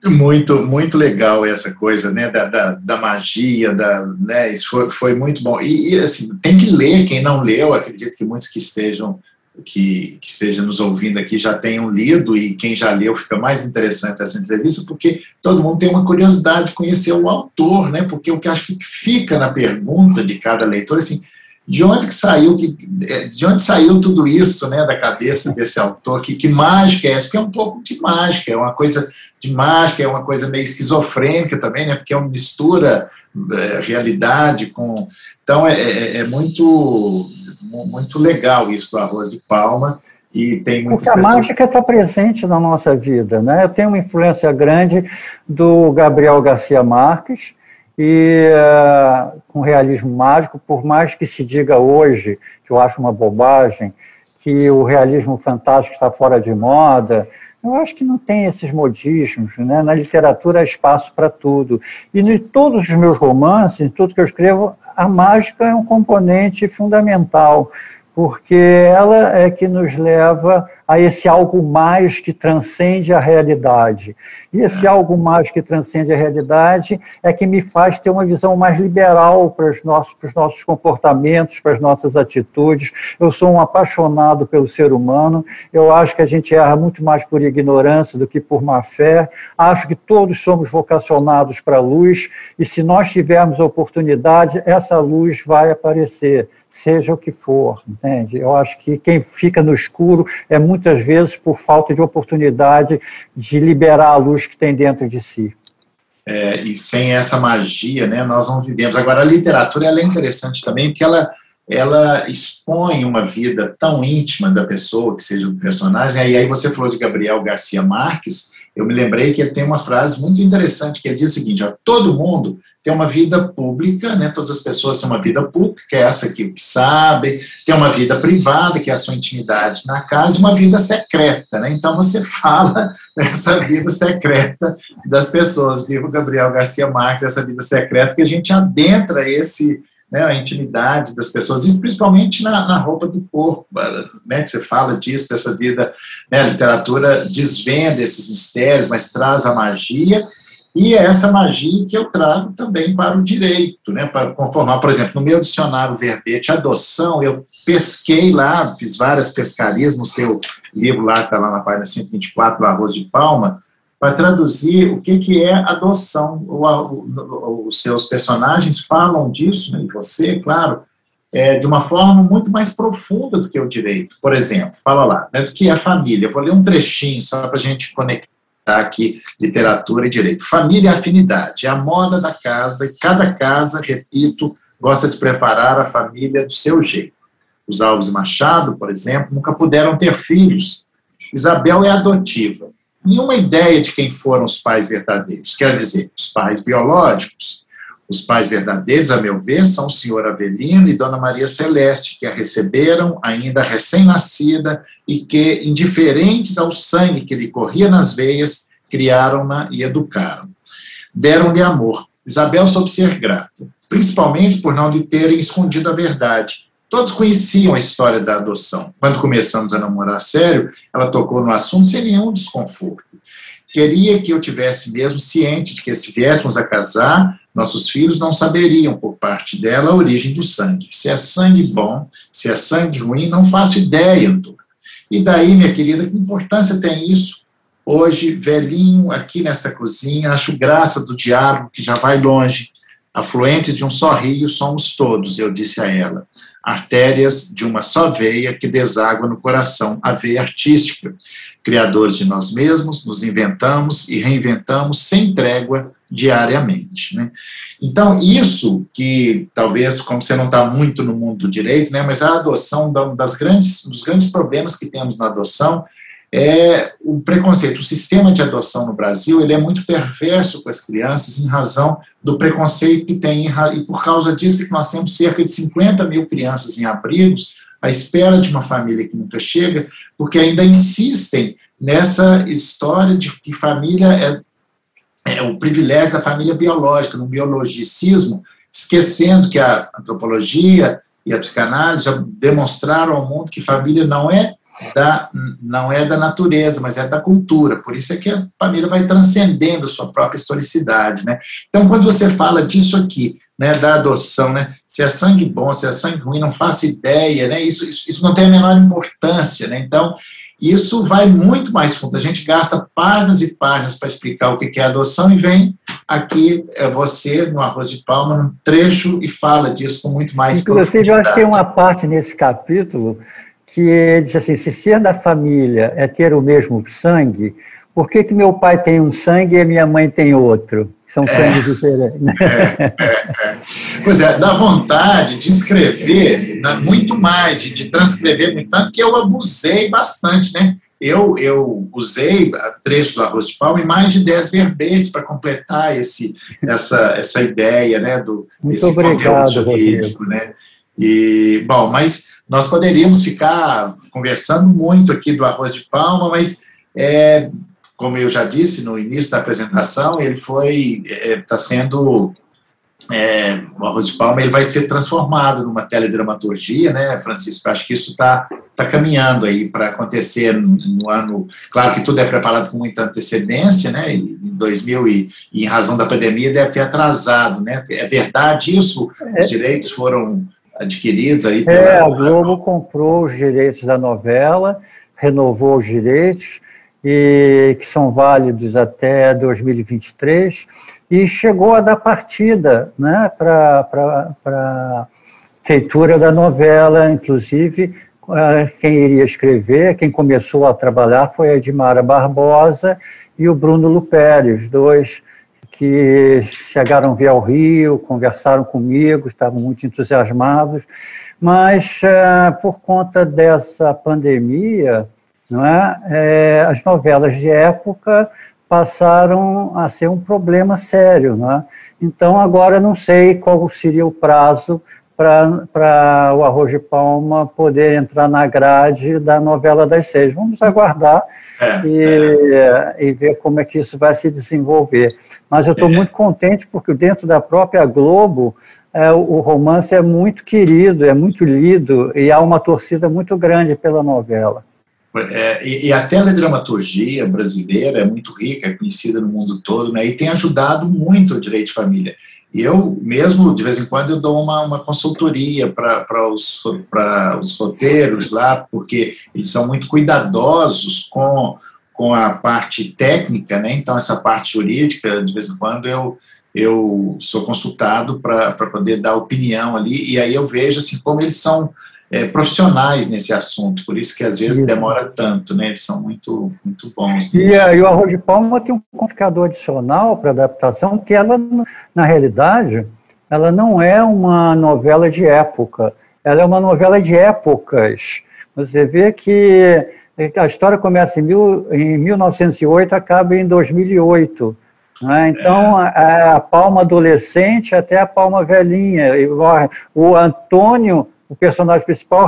Muito, muito legal essa coisa, né, da, da, da magia, da, né, isso foi, foi muito bom. E, e, assim, tem que ler, quem não leu, acredito que muitos que estejam que, que esteja nos ouvindo aqui já tenham lido e quem já leu fica mais interessante essa entrevista, porque todo mundo tem uma curiosidade de conhecer o autor, né? Porque o que acho que fica na pergunta de cada leitor, assim, de onde que saiu que é, de onde saiu tudo isso, né, da cabeça desse autor? Que, que mágica é essa? Porque é um pouco de mágica, é uma coisa de mágica, é uma coisa meio esquizofrênica também, né? Porque é uma mistura é, realidade com então é, é, é muito muito legal isso do arroz de palma e tem muitas Porque a pessoas... mágica está presente na nossa vida, né? Eu tenho uma influência grande do Gabriel Garcia Marques e uh, com realismo mágico, por mais que se diga hoje, que eu acho uma bobagem, que o realismo fantástico está fora de moda, eu acho que não tem esses modismos, né? Na literatura há espaço para tudo. E em todos os meus romances, em tudo que eu escrevo, a mágica é um componente fundamental, porque ela é que nos leva a esse algo mais que transcende a realidade. E esse algo mais que transcende a realidade é que me faz ter uma visão mais liberal para os nossos, para os nossos comportamentos, para as nossas atitudes. Eu sou um apaixonado pelo ser humano, eu acho que a gente erra muito mais por ignorância do que por má fé, acho que todos somos vocacionados para a luz, e se nós tivermos a oportunidade, essa luz vai aparecer seja o que for, entende? Eu acho que quem fica no escuro é muitas vezes por falta de oportunidade de liberar a luz que tem dentro de si. É, e sem essa magia, né, nós não vivemos. Agora, a literatura ela é interessante também, porque ela, ela expõe uma vida tão íntima da pessoa, que seja do personagem. E aí você falou de Gabriel Garcia Marques, eu me lembrei que ele tem uma frase muito interessante, que ele diz o seguinte, ó, todo mundo tem uma vida pública, né? Todas as pessoas têm uma vida pública, que é essa aqui que sabe, tem uma vida privada, que é a sua intimidade na casa, e uma vida secreta, né? Então você fala dessa vida secreta das pessoas. Viva Gabriel Garcia Marques, essa vida secreta que a gente adentra esse né, a intimidade das pessoas, isso principalmente na, na, roupa do corpo, né, você fala disso, dessa vida, né, a literatura desvenda esses mistérios, mas traz a magia, e é essa magia que eu trago também para o direito, né, para conformar, por exemplo, no meu dicionário verbete adoção, eu pesquei lá, fiz várias pescarias no seu livro lá, está lá na página 124, Arroz de Palma, para traduzir o que, que é adoção. O, o, os seus personagens falam disso, né, e você, claro, é, de uma forma muito mais profunda do que o direito. Por exemplo, fala lá, né, do que é família. Eu vou ler um trechinho só para a gente conectar Tá aqui literatura e direito. Família e afinidade é a moda da casa e cada casa, repito, gosta de preparar a família do seu jeito. Os Alves Machado, por exemplo, nunca puderam ter filhos. Isabel é adotiva. Nenhuma ideia de quem foram os pais verdadeiros. Quer dizer, os pais biológicos. Os pais verdadeiros, a meu ver, são o senhor Avelino e Dona Maria Celeste, que a receberam ainda recém-nascida e que, indiferentes ao sangue que lhe corria nas veias, criaram-na e educaram. Deram-lhe amor. Isabel soube ser grata, principalmente por não lhe terem escondido a verdade. Todos conheciam a história da adoção. Quando começamos a namorar sério, ela tocou no assunto sem nenhum desconforto. Queria que eu tivesse mesmo ciente de que se viéssemos a casar, nossos filhos não saberiam, por parte dela, a origem do sangue. Se é sangue bom, se é sangue ruim, não faço ideia, Antônio. E daí, minha querida, que importância tem isso? Hoje, velhinho, aqui nesta cozinha, acho graça do diálogo que já vai longe. Afluentes de um só rio somos todos, eu disse a ela. Artérias de uma só veia que deságua no coração, a veia artística. Criadores de nós mesmos, nos inventamos e reinventamos sem trégua diariamente. Né? Então, isso que talvez, como você não está muito no mundo do direito, né, mas a adoção, das grandes, dos grandes problemas que temos na adoção é o preconceito. O sistema de adoção no Brasil ele é muito perverso com as crianças em razão do preconceito que tem, e por causa disso que nós temos cerca de 50 mil crianças em abrigos à espera de uma família que nunca chega, porque ainda insistem nessa história de que família é é, o privilégio da família biológica, no biologicismo, esquecendo que a antropologia e a psicanálise já demonstraram ao mundo que família não é da, não é da natureza, mas é da cultura. Por isso é que a família vai transcendendo sua própria historicidade. Né? Então, quando você fala disso aqui, né, da adoção, né, se é sangue bom, se é sangue ruim, não faço ideia, né, isso, isso, isso não tem a menor importância. Né? Então, isso vai muito mais fundo. A gente gasta páginas e páginas para explicar o que é adoção e vem aqui é você, no Arroz de Palma, num trecho e fala disso com muito mais Inclusive, eu acho que tem uma parte nesse capítulo que diz assim, se ser da família é ter o mesmo sangue, por que, que meu pai tem um sangue e minha mãe tem outro? São sangues é, diferentes. É, é, é, Pois é, dá vontade de escrever né, muito mais, de, de transcrever muito, tanto que eu abusei bastante, né? Eu, eu usei trechos do Arroz de Palma e mais de 10 verbetes para completar esse, essa, essa ideia né, do, Muito desse obrigado, jurídico. Né? E, bom, mas nós poderíamos ficar conversando muito aqui do Arroz de Palma, mas é, como eu já disse no início da apresentação, ele foi está é, sendo é, o Arroz de Palma ele vai ser transformado numa teledramaturgia, né, Francisco? Acho que isso está tá caminhando aí para acontecer no ano. Claro que tudo é preparado com muita antecedência, né? Em 2000 e, e em razão da pandemia deve ter atrasado, né? É verdade isso? Os direitos foram adquiridos aí? Pela... É, a Globo comprou os direitos da novela, renovou os direitos e que são válidos até 2023, e chegou a dar partida né, para a feitura da novela, inclusive eh, quem iria escrever, quem começou a trabalhar foi a Edmara Barbosa e o Bruno Luperi, os dois que chegaram via ao Rio, conversaram comigo, estavam muito entusiasmados, mas uh, por conta dessa pandemia, não é, é, as novelas de época passaram a ser um problema sério. Não é? Então, agora não sei qual seria o prazo para o Arroz de Palma poder entrar na grade da novela das seis. Vamos aguardar é, e, é. e, ver como é que isso vai se desenvolver. Mas eu estou é. muito contente porque dentro da própria Globo é, o romance é muito querido, é muito lido e há uma torcida muito grande pela novela. É, e, e, a teledramaturgia brasileira é muito rica, é conhecida no mundo todo, né, e tem ajudado muito o direito de família. E eu mesmo, de vez em quando, eu dou uma, uma consultoria para os, os roteiros lá, porque eles são muito cuidadosos com, com a parte técnica, né? Então, essa parte jurídica, de vez em quando, eu, eu sou consultado para poder dar opinião ali, e aí eu vejo assim, como eles são é, profissionais nesse assunto, por isso que às vezes demora tanto, né? Eles são muito, muito bons. E, e o Arroz de Palma tem um complicador adicional para adaptação, que ela, na realidade, ela não é uma novela de época, ela é uma novela de épocas. Você vê que a história começa em, mil, em 1908 acaba em 2008. Né? Então, é. a, a, palma adolescente até a palma velhinha. O Antônio o personagem principal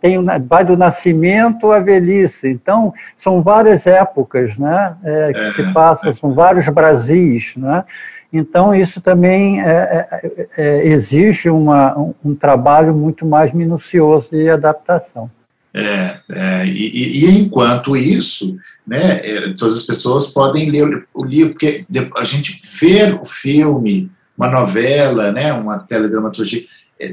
tem, vai do nascimento à velhice. Então, são várias épocas né, é, que é, se passam, é. são vários Brasis. Né? Então, isso também é, é, é exige uma, um, um, trabalho muito mais minucioso de adaptação. É, e, e, enquanto isso, né, todas as pessoas podem ler o livro, porque a gente ver o filme, uma novela, né, uma teledramaturgia,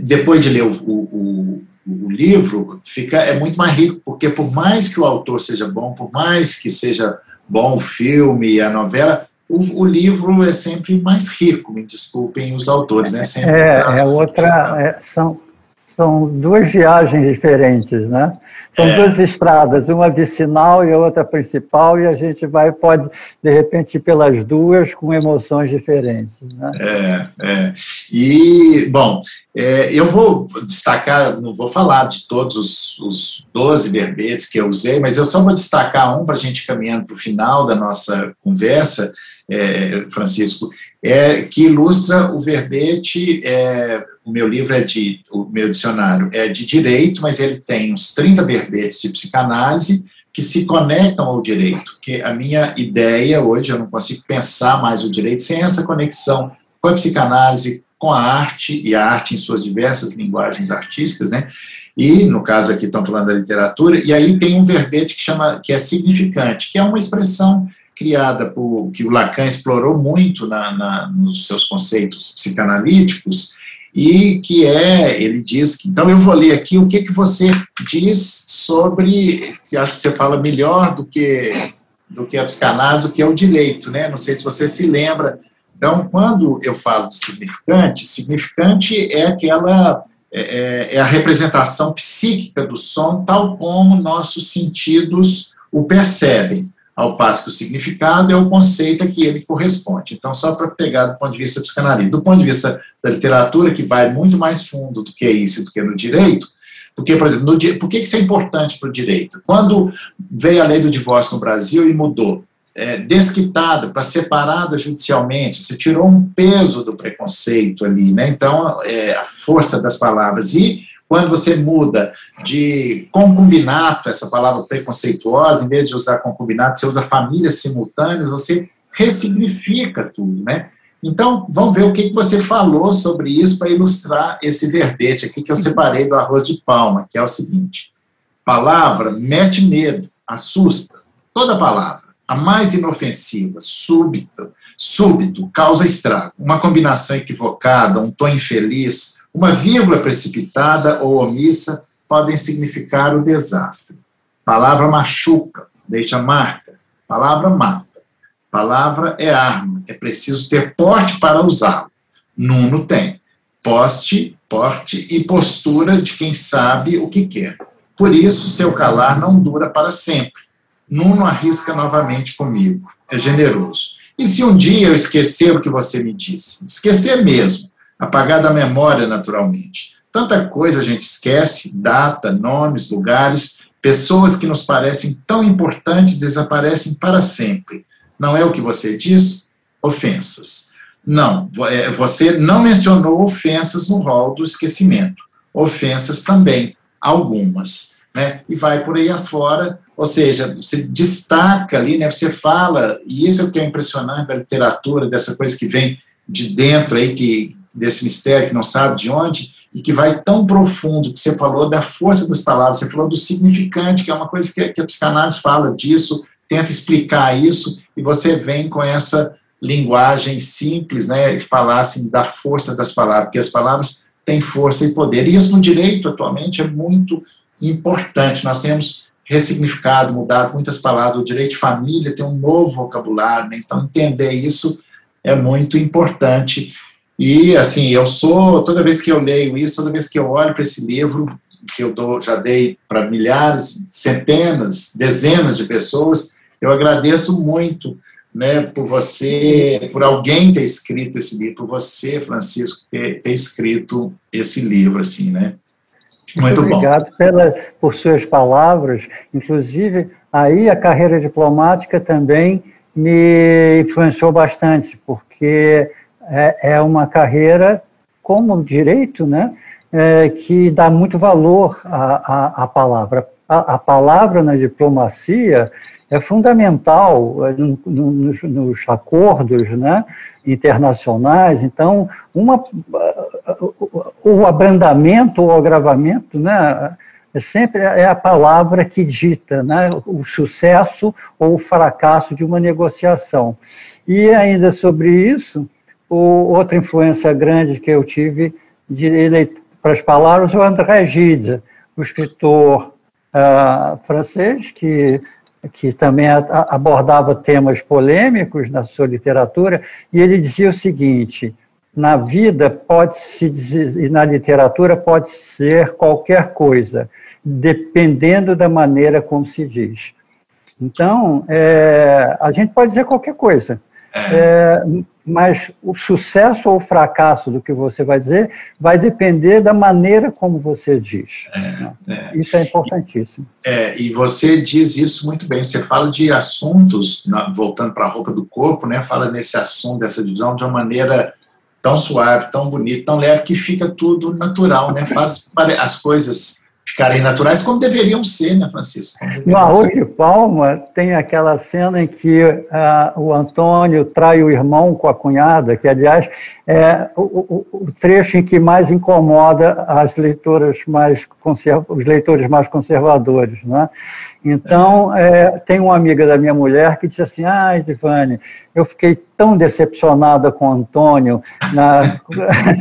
depois de ler o, o, o, livro, fica, é muito mais rico, porque por mais que o autor seja bom, por mais que seja bom o filme e a novela, o, o, livro é sempre mais rico, me desculpem os autores, né? Sempre é, é outra, é, são, são duas viagens diferentes, né? São é. duas estradas, uma vicinal e a outra principal, e a gente vai, pode, de repente, ir pelas duas com emoções diferentes. Né? É, é. E, bom, é, eu vou destacar, não vou falar de todos os, os 12 verbetes que eu usei, mas eu só vou destacar um para a gente caminhando para o final da nossa conversa, é, Francisco, é, que ilustra o verbete. É, o meu livro é de. O meu dicionário é de direito, mas ele tem uns 30 verbetes de psicanálise que se conectam ao direito. Que a minha ideia hoje, eu não consigo pensar mais o direito sem essa conexão com a psicanálise, com a arte, e a arte em suas diversas linguagens artísticas, né? E, no caso aqui, estão falando da literatura, e aí tem um verbete que chama, que é significante, que é uma expressão criada por que o Lacan explorou muito na, na, nos seus conceitos psicanalíticos e que é, ele diz que, então eu vou ler aqui o que que você diz sobre, que acho que você fala melhor do que do que a psicanálise, do que é o direito, né? Não sei se você se lembra. Então, quando eu falo de significante, significante é aquela é, é, é a representação psíquica do som, tal como nossos sentidos o percebem ao passo que o significado é o conceito a que ele corresponde. Então, só para pegar do ponto de vista psicanalítico. Do ponto de vista da literatura, que vai muito mais fundo do que isso, do que no direito, porque, por exemplo, no, por que isso é importante para o direito? Quando veio a lei do divórcio no Brasil e mudou, é, desquitada para separada judicialmente, você tirou um peso do preconceito ali, né? Então, é, a força das palavras. E quando você muda de concubinato, essa palavra preconceituosa, em vez de usar concubinato, você usa famílias simultâneas, você ressignifica tudo, né? Então, vamos ver o que você falou sobre isso para ilustrar esse verbete aqui que eu separei do arroz de palma, que é o seguinte: palavra mete medo, assusta. Toda palavra, a mais inofensiva, súbita, súbito, causa estrago. Uma combinação equivocada, um tom infeliz, uma vírgula precipitada ou omissa podem significar o desastre. Palavra machuca, deixa marca. Palavra mata. Palavra é arma, é preciso ter porte para usá-lo. Nuno tem. Poste, porte e postura de quem sabe o que quer. Por isso, seu calar não dura para sempre. Nuno arrisca novamente comigo. É generoso. E se um dia eu esquecer o que você me disse? Esquecer mesmo. Apagar da memória, naturalmente. Tanta coisa a gente esquece: data, nomes, lugares, pessoas que nos parecem tão importantes desaparecem para sempre. Não é o que você diz? Ofensas. Não, é, você não mencionou ofensas no rol do esquecimento. Ofensas também, algumas. Né? E vai por aí afora, ou seja, você destaca ali, né? você fala, e isso é o que é impressionante da literatura, dessa coisa que vem de dentro aí, que, desse mistério que não sabe de onde, e que vai tão profundo, que você falou da força das palavras, você falou do significante, que é uma coisa que, que a psicanálise fala disso, tenta explicar isso, e você vem com essa linguagem simples, né, e falar assim da força das palavras, porque as palavras têm força e poder. E isso no direito atualmente é muito importante. Nós temos ressignificado, mudado muitas palavras. O direito de família tem um novo vocabulário, né? então entender isso é muito importante. E assim, eu sou toda vez que eu leio isso, toda vez que eu olho para esse livro que eu dou, já dei para milhares, centenas, dezenas de pessoas, eu agradeço muito né, por você, por alguém ter escrito esse livro, por você, Francisco, ter, ter escrito esse livro, assim, né? Muito, Muito obrigado bom. Pela, por suas palavras. Inclusive, aí a carreira diplomática também me influenciou bastante, porque é, é uma carreira como direito, né, é, que dá muito valor à, palavra. A, a, palavra na diplomacia é fundamental eh, nos, nos acordos né, internacionais. Então, uma, o abrandamento ou agravamento né, é sempre é a palavra que dita né, o sucesso ou o fracasso de uma negociação. E ainda sobre isso, o, outra influência grande que eu tive de, para as palavras, o André Gide, o escritor uh, francês que que também abordava temas polêmicos na sua literatura, e ele dizia o seguinte: na vida pode se dizer, e na literatura pode ser qualquer coisa, dependendo da maneira como se diz. Então, é, a gente pode dizer qualquer coisa, é. é, mas o sucesso ou o fracasso do que você vai dizer vai depender da maneira como você diz. É, né? é. Isso é importantíssimo. É, e você diz isso muito bem. Você fala de assuntos, voltando para a roupa do corpo, né? Fala nesse assunto, dessa divisão, de uma maneira tão suave, tão bonita, tão leve, que fica tudo natural, né? Faz as coisas ficarem naturais como deveriam ser, né, Francisco? No Arroz de Palma tem aquela cena em que uh, o Antônio trai o irmão com a cunhada, que, aliás, é o, o, o trecho em que mais incomoda as leitoras mais os leitores mais conservadores, né? Então, é, tem uma amiga da minha mulher que disse assim, ah, Divane, eu fiquei tão decepcionada com o Antônio na,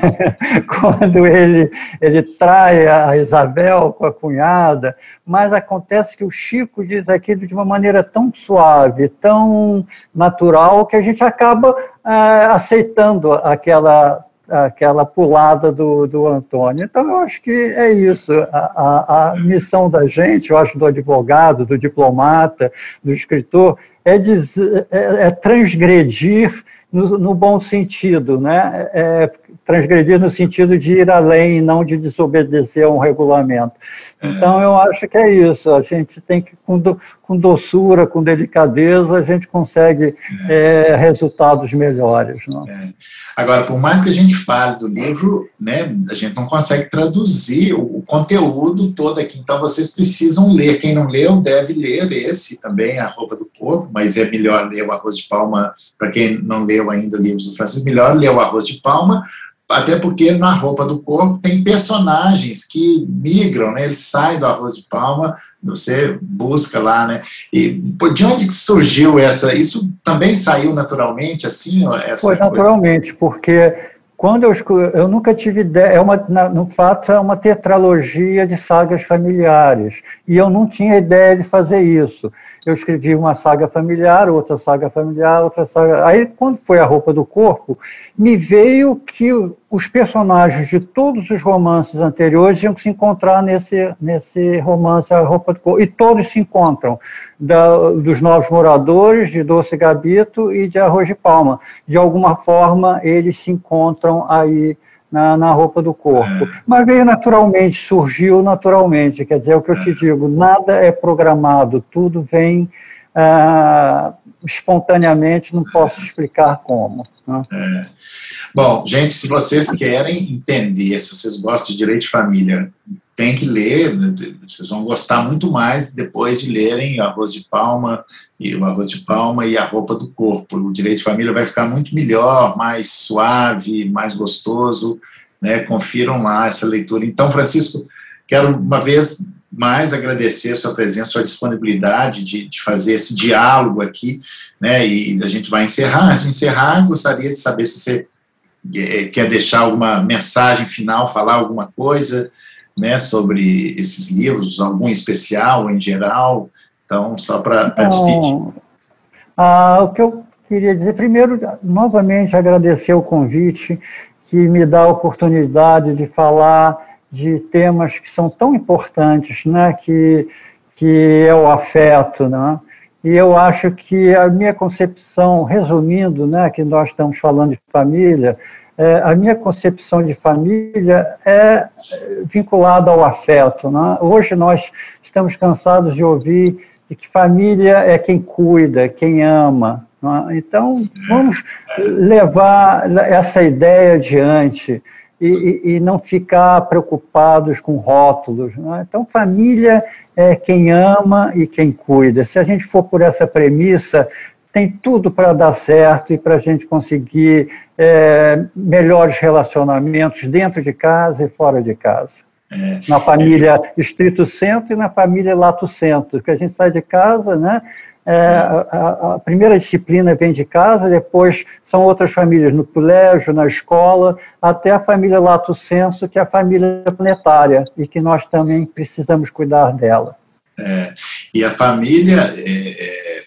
quando ele, ele trai a Isabel com a cunhada, mas acontece que o Chico diz aquilo de uma maneira tão suave, tão natural, que a gente acaba é, aceitando aquela aquela pulada do, do Antônio. Então, eu acho que é isso. A, a, a, missão da gente, eu acho, do advogado, do diplomata, do escritor, é, dizer, é, é transgredir no, no, bom sentido, né? É, transgredir no sentido de ir além e não de desobedecer a um regulamento. É. Então, eu acho que é isso. A gente tem que, com, do, com doçura, com delicadeza, a gente consegue é. É, resultados melhores. É. Agora, por mais que a gente fale do livro, né, a gente não consegue traduzir o, o, conteúdo todo aqui. Então, vocês precisam ler. Quem não leu, deve ler esse também, A Roupa do Corpo, mas é melhor ler o Arroz de Palma, para quem não leu ainda livros do Francisco, melhor ler o Arroz de Palma, até porque na roupa do corpo tem personagens que migram, né? Eles saem do arroz de palma, você busca lá, né? E de onde surgiu essa? Isso também saiu naturalmente, assim? Foi naturalmente, porque quando eu eu nunca tive ideia, é uma, no fato é uma tetralogia de sagas familiares, e eu não tinha ideia de fazer isso. Eu escrevi uma saga familiar, outra saga familiar, outra saga. Aí, quando foi a roupa do corpo, me veio que os personagens de todos os romances anteriores que se encontrar nesse, nesse romance A Roupa do Corpo. E todos se encontram, da, dos novos moradores, de Doce Gabito e de Arroz de Palma. De alguma forma, eles se encontram aí na, na roupa do corpo. É. Mas veio naturalmente, surgiu naturalmente. Quer dizer, é o que eu te é. digo: nada é programado, tudo vem ah, espontaneamente, não posso explicar como. Né? É. Bom, gente, se vocês querem entender, se vocês gostam de direito de família, tem que ler, vocês vão gostar muito mais depois de lerem Arroz de Palma e o Arroz de Palma e a roupa do corpo. O direito de família vai ficar muito melhor, mais suave, mais gostoso, né? Confiram lá essa leitura. Então, Francisco, quero uma vez mais agradecer sua presença, sua disponibilidade de, de fazer esse diálogo aqui, né? E a gente vai encerrar. De encerrar, gostaria de saber se você é, quer deixar alguma mensagem final, falar alguma coisa, né, sobre esses livros, algum especial em geral. Então, só para despedir. Ah, o que eu queria dizer, primeiro, novamente agradecer o convite que me dá a oportunidade de falar de temas que são tão importantes, né, que, que é o afeto, né, e eu acho que a minha concepção, resumindo, né, que nós estamos falando de família, é, a minha concepção de família é vinculada ao afeto. Né? Hoje nós estamos cansados de ouvir que família é quem cuida, quem ama. Né? Então, vamos levar essa ideia adiante e, e, não ficar preocupados com rótulos. Né? Então, família é quem ama e quem cuida. Se a gente for por essa premissa, tem tudo para dar certo e para a gente conseguir é, melhores relacionamentos dentro de casa e fora de casa. É, na família é, estrito centro e na família lato centro, que a gente sai de casa, né? É, a, a, primeira disciplina vem de casa, depois são outras famílias no colégio, na escola, até a família lato senso, que é a família planetária, e que nós também precisamos cuidar dela. É, e a família é,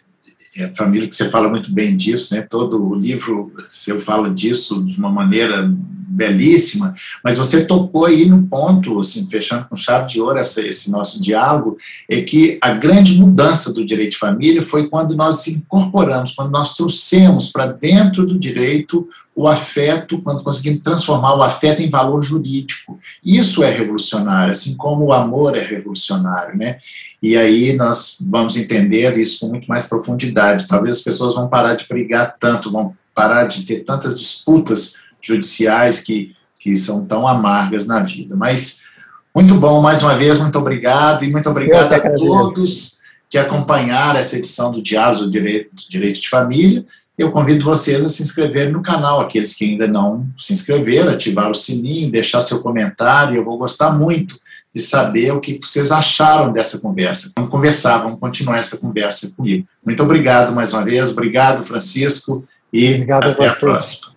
é família que você fala muito bem disso, né? Todo o livro seu fala disso de uma maneira belíssima, mas você tocou aí no ponto, assim, fechando com chave de ouro essa, esse nosso diálogo, é que a grande mudança do direito de família foi quando nós incorporamos, quando nós trouxemos para dentro do direito o afeto, quando conseguimos transformar o afeto em valor jurídico. Isso é revolucionário, assim como o amor é revolucionário, né? E aí nós vamos entender isso com muito mais profundidade. Talvez as pessoas vão parar de brigar tanto, vão parar de ter tantas disputas judiciais que, que são tão amargas na vida. Mas muito bom, mais uma vez, muito obrigado, e muito obrigado a todos que acompanharam essa edição do Diário do Direito, do Direito de Família. Eu convido vocês a se inscreverem no canal, aqueles que ainda não se inscreveram, ativar o sininho, deixar seu comentário, eu vou gostar muito de saber o que vocês acharam dessa conversa. Vamos conversar, vamos continuar essa conversa comigo. Muito obrigado mais uma vez, obrigado, Francisco, e obrigado até a, a próxima.